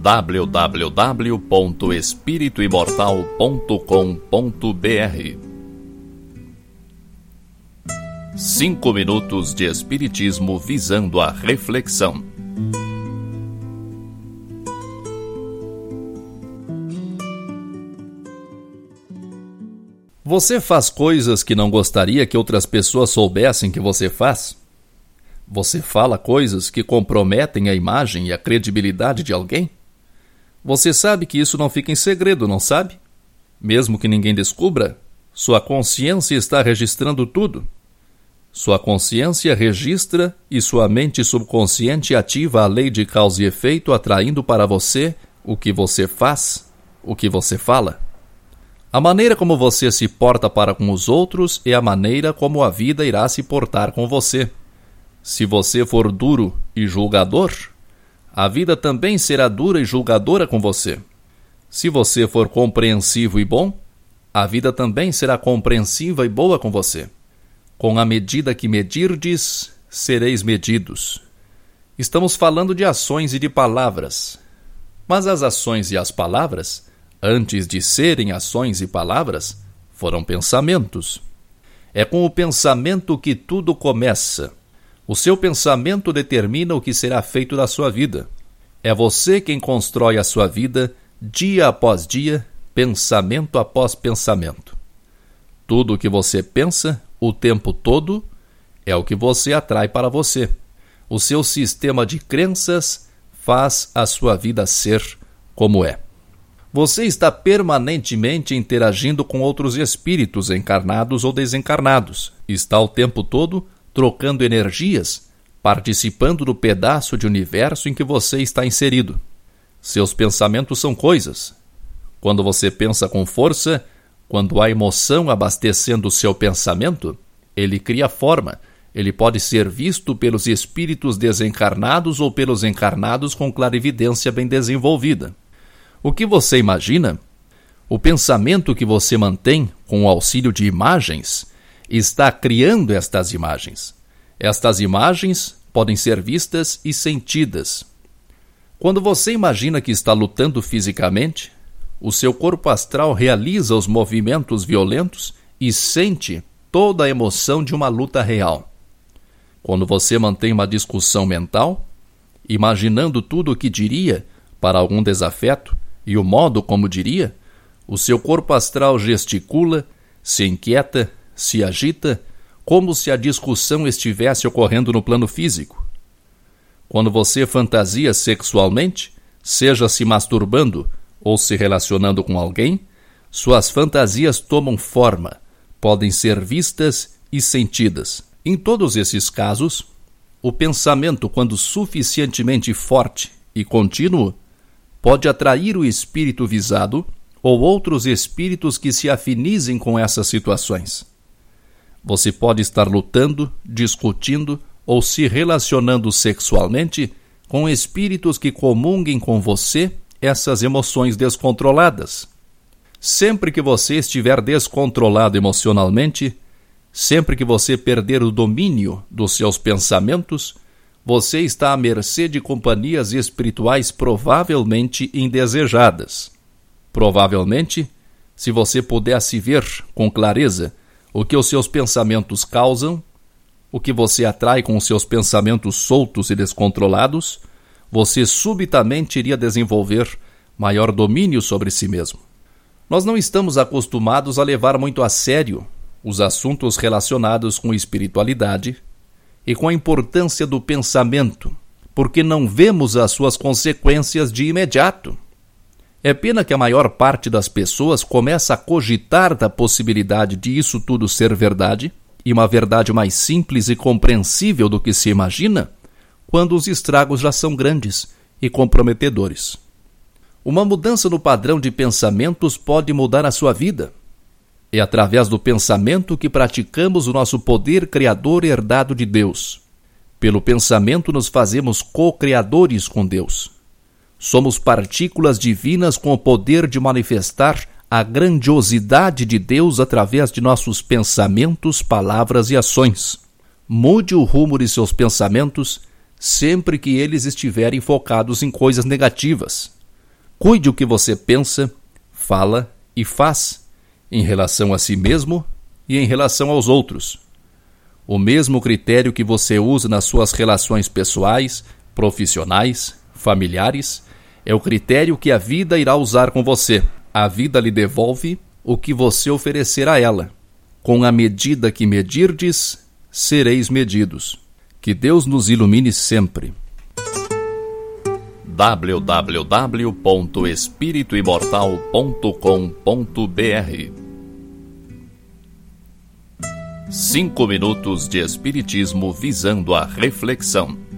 www.espirituimortal.com.br Cinco minutos de Espiritismo visando a reflexão. Você faz coisas que não gostaria que outras pessoas soubessem que você faz? Você fala coisas que comprometem a imagem e a credibilidade de alguém? Você sabe que isso não fica em segredo, não sabe? Mesmo que ninguém descubra, sua consciência está registrando tudo. Sua consciência registra e sua mente subconsciente ativa a lei de causa e efeito, atraindo para você o que você faz, o que você fala. A maneira como você se porta para com os outros é a maneira como a vida irá se portar com você. Se você for duro e julgador, a vida também será dura e julgadora com você. Se você for compreensivo e bom, a vida também será compreensiva e boa com você. Com a medida que medirdes, sereis medidos. Estamos falando de ações e de palavras. Mas as ações e as palavras, antes de serem ações e palavras, foram pensamentos. É com o pensamento que tudo começa. O seu pensamento determina o que será feito da sua vida. É você quem constrói a sua vida dia após dia, pensamento após pensamento. Tudo o que você pensa o tempo todo é o que você atrai para você. O seu sistema de crenças faz a sua vida ser como é. Você está permanentemente interagindo com outros espíritos encarnados ou desencarnados. Está o tempo todo trocando energias, participando do pedaço de universo em que você está inserido. Seus pensamentos são coisas. Quando você pensa com força, quando há emoção abastecendo o seu pensamento, ele cria forma. Ele pode ser visto pelos espíritos desencarnados ou pelos encarnados com clarividência bem desenvolvida. O que você imagina? O pensamento que você mantém com o auxílio de imagens está criando estas imagens. Estas imagens podem ser vistas e sentidas. Quando você imagina que está lutando fisicamente, o seu corpo astral realiza os movimentos violentos e sente toda a emoção de uma luta real. Quando você mantém uma discussão mental, imaginando tudo o que diria para algum desafeto e o modo como diria, o seu corpo astral gesticula, se inquieta se agita como se a discussão estivesse ocorrendo no plano físico. Quando você fantasia sexualmente, seja se masturbando ou se relacionando com alguém, suas fantasias tomam forma, podem ser vistas e sentidas. Em todos esses casos, o pensamento, quando suficientemente forte e contínuo, pode atrair o espírito visado ou outros espíritos que se afinizem com essas situações. Você pode estar lutando, discutindo ou se relacionando sexualmente com espíritos que comunguem com você essas emoções descontroladas. Sempre que você estiver descontrolado emocionalmente, sempre que você perder o domínio dos seus pensamentos, você está à mercê de companhias espirituais provavelmente indesejadas. Provavelmente, se você pudesse ver com clareza o que os seus pensamentos causam, o que você atrai com os seus pensamentos soltos e descontrolados, você subitamente iria desenvolver maior domínio sobre si mesmo. Nós não estamos acostumados a levar muito a sério os assuntos relacionados com espiritualidade e com a importância do pensamento, porque não vemos as suas consequências de imediato. É pena que a maior parte das pessoas começa a cogitar da possibilidade de isso tudo ser verdade, e uma verdade mais simples e compreensível do que se imagina, quando os estragos já são grandes e comprometedores. Uma mudança no padrão de pensamentos pode mudar a sua vida. É através do pensamento que praticamos o nosso poder criador herdado de Deus. Pelo pensamento nos fazemos co-criadores com Deus. Somos partículas divinas com o poder de manifestar a grandiosidade de Deus através de nossos pensamentos, palavras e ações. Mude o rumo de seus pensamentos sempre que eles estiverem focados em coisas negativas. Cuide o que você pensa, fala e faz em relação a si mesmo e em relação aos outros. O mesmo critério que você usa nas suas relações pessoais, profissionais, familiares, é o critério que a vida irá usar com você. A vida lhe devolve o que você oferecer a ela. Com a medida que medirdes, sereis medidos. Que Deus nos ilumine sempre. www.espirituimortal.com.br Cinco minutos de Espiritismo visando a reflexão.